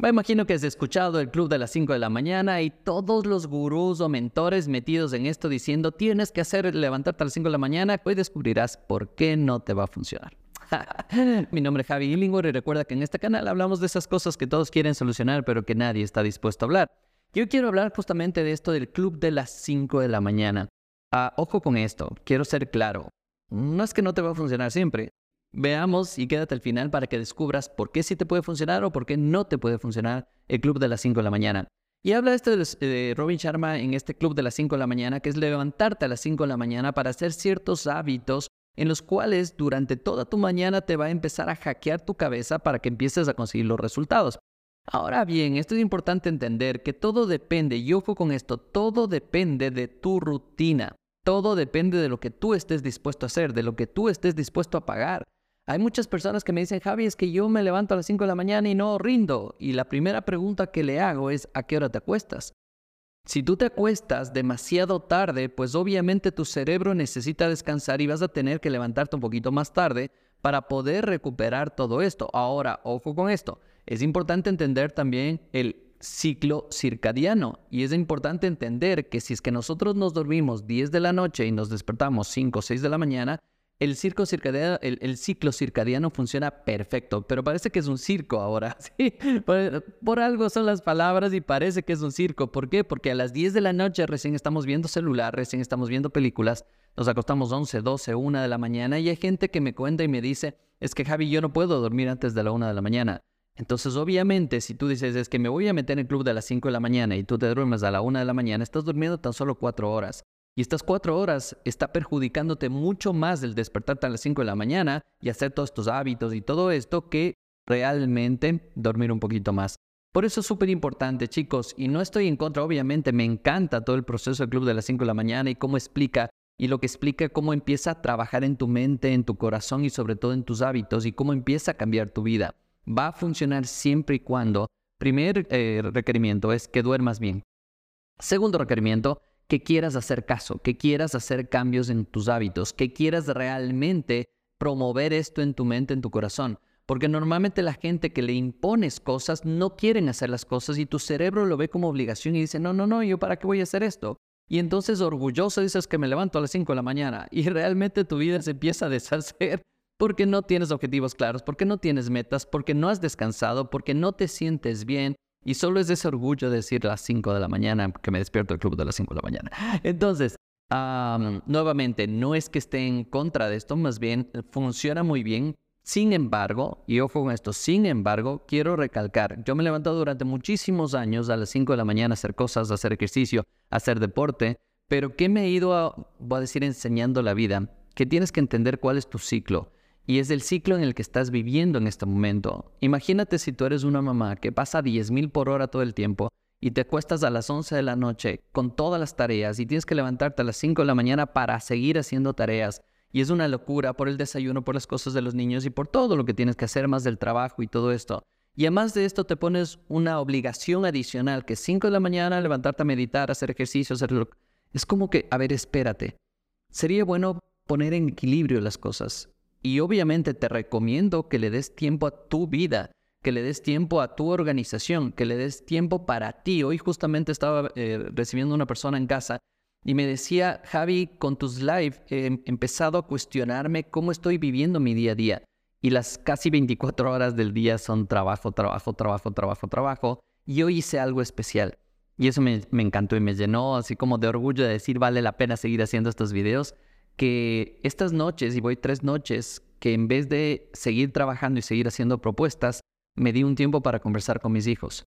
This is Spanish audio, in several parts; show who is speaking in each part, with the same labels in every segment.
Speaker 1: Me imagino que has escuchado el club de las 5 de la mañana y todos los gurús o mentores metidos en esto diciendo tienes que hacer levantarte a las 5 de la mañana, hoy descubrirás por qué no te va a funcionar. Mi nombre es Javi Illingworth y recuerda que en este canal hablamos de esas cosas que todos quieren solucionar pero que nadie está dispuesto a hablar. Yo quiero hablar justamente de esto del club de las 5 de la mañana. Ah, ojo con esto, quiero ser claro. No es que no te va a funcionar siempre, Veamos y quédate al final para que descubras por qué sí te puede funcionar o por qué no te puede funcionar el club de las 5 de la mañana. Y habla este de Robin Sharma en este club de las 5 de la mañana, que es levantarte a las 5 de la mañana para hacer ciertos hábitos en los cuales durante toda tu mañana te va a empezar a hackear tu cabeza para que empieces a conseguir los resultados. Ahora bien, esto es importante entender que todo depende, y ojo con esto, todo depende de tu rutina. Todo depende de lo que tú estés dispuesto a hacer, de lo que tú estés dispuesto a pagar. Hay muchas personas que me dicen, Javi, es que yo me levanto a las 5 de la mañana y no rindo. Y la primera pregunta que le hago es, ¿a qué hora te acuestas? Si tú te acuestas demasiado tarde, pues obviamente tu cerebro necesita descansar y vas a tener que levantarte un poquito más tarde para poder recuperar todo esto. Ahora, ojo con esto. Es importante entender también el ciclo circadiano y es importante entender que si es que nosotros nos dormimos 10 de la noche y nos despertamos 5 o 6 de la mañana, el, circo circadiano, el, ciclo circadiano funciona perfecto, pero parece que es un circo ahora. ¿sí? Por, algo son las palabras y parece que es un circo. ¿Por qué? Porque a las 10 de la noche recién estamos viendo celular, recién estamos viendo películas, nos acostamos 11, 12, 1 de la mañana y hay gente que me cuenta y me dice, es que Javi, yo no puedo dormir antes de la 1 de la mañana. Entonces, obviamente, si tú dices, es que me voy a meter en el club de las 5 de la mañana y tú te duermes a la 1 de la mañana, estás durmiendo tan solo 4 horas. Y estas cuatro horas está perjudicándote mucho más el despertarte a las 5 de la mañana y hacer todos estos hábitos y todo esto que realmente dormir un poquito más. Por eso es súper importante, chicos, y no estoy en contra, obviamente, me encanta todo el proceso del club de las 5 de la mañana y cómo explica, y lo que explica cómo empieza a trabajar en tu mente, en tu corazón y sobre todo en tus hábitos y cómo empieza a cambiar tu vida. Va a funcionar siempre y cuando, primer eh, requerimiento es que duermas bien. Segundo requerimiento, que quieras hacer caso, que quieras hacer cambios en tus hábitos, que quieras realmente promover esto en tu mente, en tu corazón. Porque normalmente la gente que le impones cosas no quieren hacer las cosas y tu cerebro lo ve como obligación y dice, no, no, no, ¿yo para qué voy a hacer esto? Y entonces orgulloso dices que me levanto a las 5 de la mañana y realmente tu vida se empieza a deshacer porque no tienes objetivos claros, porque no tienes metas, porque no has descansado, porque no te sientes bien, y solo es ese orgullo de decir las 5 de la mañana, que me despierto el club de las 5 de la mañana. Entonces, nuevamente, no es que esté en contra de esto, más bien funciona muy bien. Sin embargo, y ojo con esto, sin embargo, quiero recalcar, yo me he levantado durante muchísimos años a las 5 de la mañana a hacer cosas, a hacer ejercicio, a hacer deporte, pero ¿qué me he ido, a, voy a decir, enseñando la vida? Que tienes que entender cuál es tu ciclo y es el ciclo en el que estás viviendo en este momento. Imagínate si tú eres una mamá que pasa 10.000 por hora todo el tiempo y te acuestas a las 11 de la noche con todas las tareas y tienes que levantarte a las 5 de la mañana para seguir haciendo tareas. Y es una locura por el desayuno, por las cosas de los niños y por todo lo que tienes que hacer más del trabajo y todo esto. Y además de esto te pones una obligación adicional, que 5 de la mañana levantarte a meditar, hacer ejercicio, hacerlo. Es como que, a ver, espérate. Sería bueno poner en equilibrio las cosas. Y obviamente te recomiendo que le des tiempo a tu vida, que le des tiempo a tu organización, que le des tiempo para ti. Hoy justamente estaba eh, recibiendo una persona en casa y me decía, Javi, con tus live he empezado a cuestionarme cómo estoy viviendo mi día a día. Y las casi 24 horas del día son trabajo, trabajo, trabajo, trabajo, trabajo. Y hoy hice algo especial. Y eso me encantó y me llenó así como de orgullo de decir, vale la pena seguir haciendo estos videos que estas noches, y voy tres noches, que en vez de seguir trabajando y seguir haciendo propuestas, me di un tiempo para conversar con mis hijos.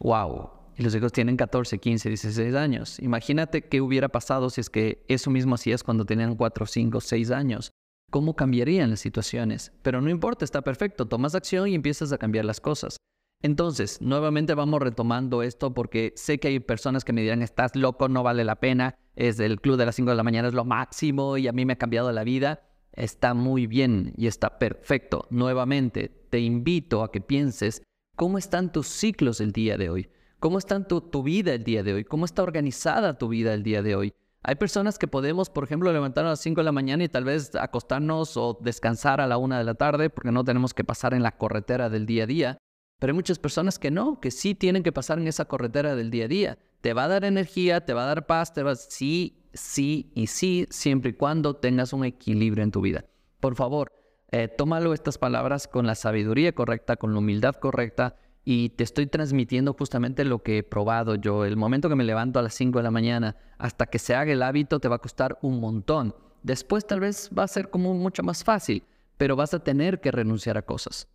Speaker 1: ¡Wow! Y los hijos tienen 14, 15, 16 años. Imagínate qué hubiera pasado si es que eso mismo hacías cuando tenían 4, 5, 6 años. ¿Cómo cambiarían las situaciones? Pero no importa, está perfecto. Tomas acción y empiezas a cambiar las cosas. Entonces, nuevamente vamos retomando esto porque sé que hay personas que me dirán, estás loco, no vale la pena, es el club de las 5 de la mañana es lo máximo y a mí me ha cambiado la vida. Está muy bien y está perfecto. Nuevamente, te invito a que pienses cómo están tus ciclos el día de hoy, cómo está tu, tu vida el día de hoy, cómo está organizada tu vida el día de hoy. Hay personas que podemos, por ejemplo, levantarnos a las 5 de la mañana y tal vez acostarnos o descansar a la 1 de la tarde porque no tenemos que pasar en la corretera del día a día. Pero hay muchas personas que no, que sí tienen que pasar en esa corretera del día a día. Te va a dar energía, te va a dar paz, te va a... Sí, sí y sí, siempre y cuando tengas un equilibrio en tu vida. Por favor, eh, tómalo estas palabras con la sabiduría correcta, con la humildad correcta y te estoy transmitiendo justamente lo que he probado yo. El momento que me levanto a las 5 de la mañana hasta que se haga el hábito te va a costar un montón. Después tal vez va a ser como mucho más fácil, pero vas a tener que renunciar a cosas.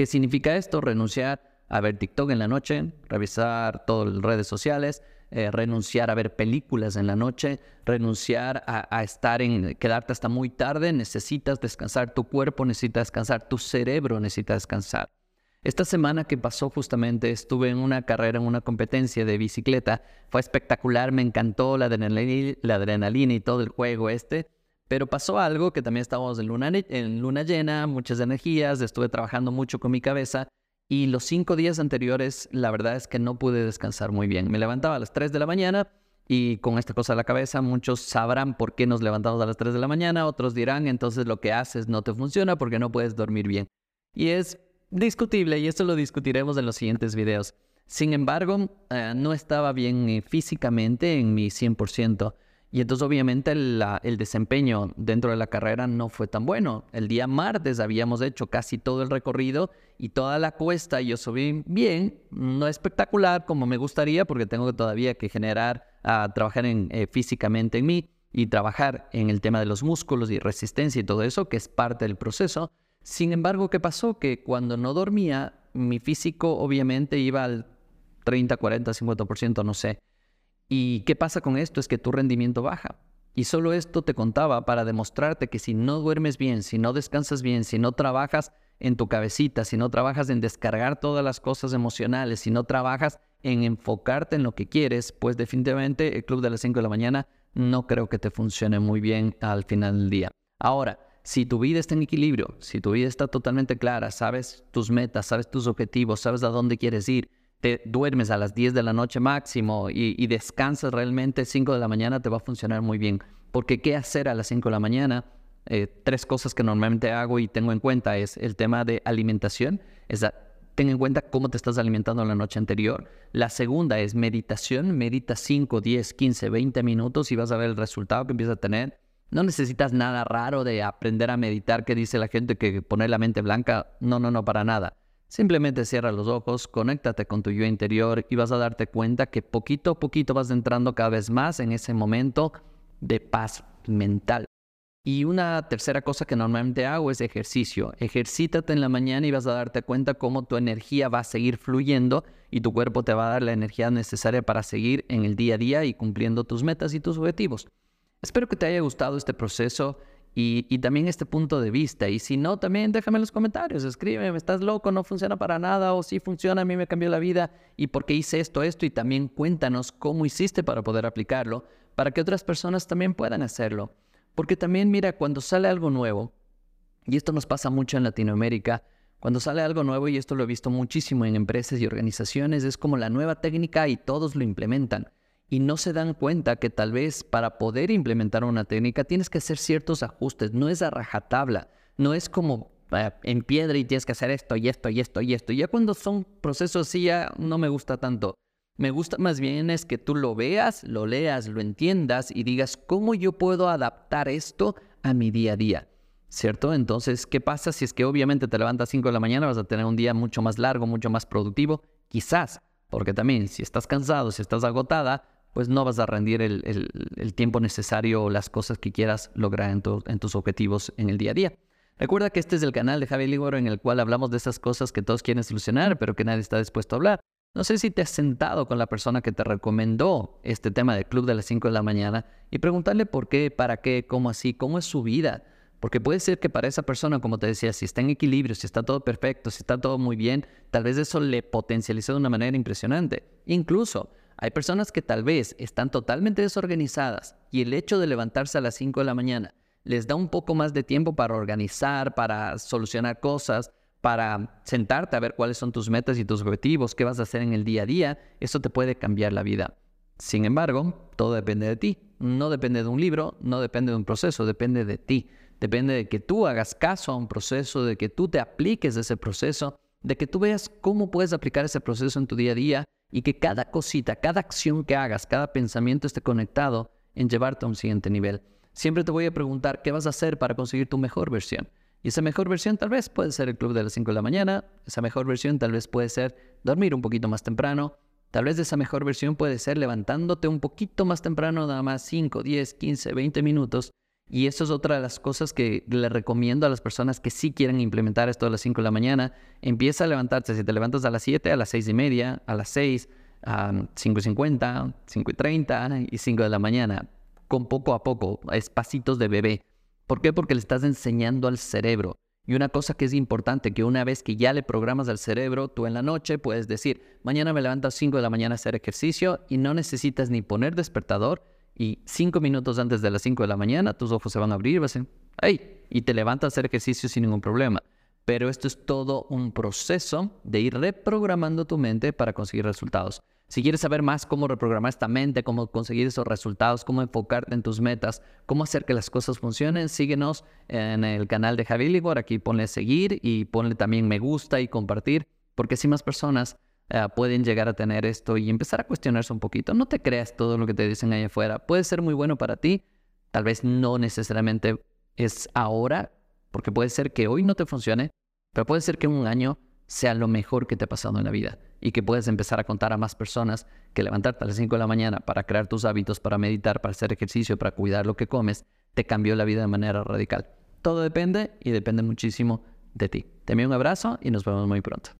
Speaker 1: ¿Qué significa esto? Renunciar a ver TikTok en la noche, revisar todas las redes sociales, eh, renunciar a ver películas en la noche, renunciar a, estar en, quedarte hasta muy tarde, necesitas descansar, tu cuerpo necesita descansar, tu cerebro necesita descansar. Esta semana que pasó justamente estuve en una carrera, en una competencia de bicicleta, fue espectacular, me encantó la adrenalina, la adrenalina y todo el juego este, pero pasó algo que también estábamos en luna, en llena, muchas energías, estuve trabajando mucho con mi cabeza y los cinco días anteriores, la verdad es que no pude descansar muy bien. Me levantaba a las 3 de la mañana y con esta cosa a la cabeza, muchos sabrán por qué nos levantamos a las 3 de la mañana, otros dirán, entonces lo que haces no te funciona porque no puedes dormir bien. Y es discutible y esto lo discutiremos en los siguientes videos. Sin embargo, eh, no estaba bien físicamente en mi 100%. Y entonces obviamente el, desempeño dentro de la carrera no fue tan bueno. El día martes habíamos hecho casi todo el recorrido y toda la cuesta yo subí bien, no espectacular como me gustaría porque tengo todavía que generar, a trabajar en, eh, físicamente en mí y trabajar en el tema de los músculos y resistencia y todo eso, que es parte del proceso. Sin embargo, ¿qué pasó? Que cuando no dormía, mi físico obviamente iba al 30, 40, 50%, no sé. ¿Y qué pasa con esto? Es que tu rendimiento baja. Y solo esto te contaba para demostrarte que si no duermes bien, si no descansas bien, si no trabajas en tu cabecita, si no trabajas en descargar todas las cosas emocionales, si no trabajas en enfocarte en lo que quieres, pues definitivamente el club de las 5 de la mañana no creo que te funcione muy bien al final del día. Ahora, si tu vida está en equilibrio, si tu vida está totalmente clara, sabes tus metas, sabes tus objetivos, sabes a dónde quieres ir, te duermes a las 10 de la noche máximo y, descansas realmente 5 de la mañana, te va a funcionar muy bien. Porque qué hacer a las 5 de la mañana, eh, tres cosas que normalmente hago y tengo en cuenta es el tema de alimentación, es ten en cuenta cómo te estás alimentando la noche anterior. La segunda es meditación, medita 5, 10, 15, 20 minutos y vas a ver el resultado que empieza a tener. No necesitas nada raro de aprender a meditar que dice la gente que poner la mente blanca. No, no, no, para nada. Simplemente cierra los ojos, conéctate con tu yo interior y vas a darte cuenta que poquito a poquito vas entrando cada vez más en ese momento de paz mental. Y una tercera cosa que normalmente hago es ejercicio. Ejercítate en la mañana y vas a darte cuenta cómo tu energía va a seguir fluyendo y tu cuerpo te va a dar la energía necesaria para seguir en el día a día y cumpliendo tus metas y tus objetivos. Espero que te haya gustado este proceso y, también este punto de vista. Y si no, también déjame en los comentarios, escríbeme, estás loco, no funciona para nada, o si funciona, a mí me cambió la vida, y por qué hice esto, esto, y también cuéntanos cómo hiciste para poder aplicarlo, para que otras personas también puedan hacerlo. Porque también, mira, cuando sale algo nuevo, y esto nos pasa mucho en Latinoamérica, cuando sale algo nuevo, y esto lo he visto muchísimo en empresas y organizaciones, es como la nueva técnica y todos lo implementan y no se dan cuenta que tal vez para poder implementar una técnica tienes que hacer ciertos ajustes, no es a rajatabla, no es como eh, en piedra y tienes que hacer esto y esto y esto y esto. Ya cuando son procesos así ya no me gusta tanto. Me gusta más bien es que tú lo veas, lo leas, lo entiendas y digas cómo yo puedo adaptar esto a mi día a día. ¿Cierto? Entonces, ¿qué pasa si es que obviamente te levantas a 5 de la mañana, vas a tener un día mucho más largo, mucho más productivo? Quizás, porque también si estás cansado, si estás agotada, pues no vas a rendir el, tiempo necesario o las cosas que quieras lograr en, tus objetivos en el día a día. Recuerda que este es el canal de Javi Ligoro en el cual hablamos de esas cosas que todos quieren solucionar, pero que nadie está dispuesto a hablar. No sé si te has sentado con la persona que te recomendó este tema del club de las 5 de la mañana y preguntarle por qué, para qué, cómo así, cómo es su vida. Porque puede ser que para esa persona, como te decía, si está en equilibrio, si está todo perfecto, si está todo muy bien, tal vez eso le potencializó de una manera impresionante. Incluso hay personas que tal vez están totalmente desorganizadas y el hecho de levantarse a las 5 de la mañana les da un poco más de tiempo para organizar, para solucionar cosas, para sentarte a ver cuáles son tus metas y tus objetivos, qué vas a hacer en el día a día. Eso te puede cambiar la vida. Sin embargo, todo depende de ti. No depende de un libro, no depende de un proceso, depende de ti. Depende de que tú hagas caso a un proceso, de que tú te apliques ese proceso de que tú veas cómo puedes aplicar ese proceso en tu día a día y que cada cosita, cada acción que hagas, cada pensamiento esté conectado en llevarte a un siguiente nivel. Siempre te voy a preguntar qué vas a hacer para conseguir tu mejor versión. Y esa mejor versión tal vez puede ser el club de las 5 de la mañana, esa mejor versión tal vez puede ser dormir un poquito más temprano, tal vez esa mejor versión puede ser levantándote un poquito más temprano, nada más 5, 10, 15, 20 minutos. Y eso es otra de las cosas que le recomiendo a las personas que sí quieren implementar esto a las 5 de la mañana. Empieza a levantarse, si te levantas a las 7, a las 6 y media, a las 6, a 5 y 50, 5 y 30 y 5 de la mañana, con poco a poco, espacitos de bebé. ¿Por qué? Porque le estás enseñando al cerebro. Y una cosa que es importante, que una vez que ya le programas al cerebro, tú en la noche puedes decir, mañana me levanto a 5 de la mañana a hacer ejercicio y no necesitas ni poner despertador y 5 minutos antes de las 5 de la mañana tus ojos se van a abrir ¡ay! Y te levantas a hacer ejercicio sin ningún problema. Pero esto es todo un proceso de ir reprogramando tu mente para conseguir resultados. Si quieres saber más cómo reprogramar esta mente, cómo conseguir esos resultados, cómo enfocarte en tus metas, cómo hacer que las cosas funcionen, síguenos en el canal de Javi Libor. Aquí ponle seguir y ponle también me gusta y compartir, porque así más personas eh, pueden llegar a tener esto y empezar a cuestionarse un poquito. No te creas todo lo que te dicen ahí afuera. Puede ser muy bueno para ti, tal vez no necesariamente es ahora, porque puede ser que hoy no te funcione, pero puede ser que un año sea lo mejor que te ha pasado en la vida y que puedes empezar a contar a más personas que levantarte a las 5 de la mañana para crear tus hábitos, para meditar, para hacer ejercicio, para cuidar lo que comes, te cambió la vida de manera radical. Todo depende y depende muchísimo de ti. Te envío un abrazo y nos vemos muy pronto.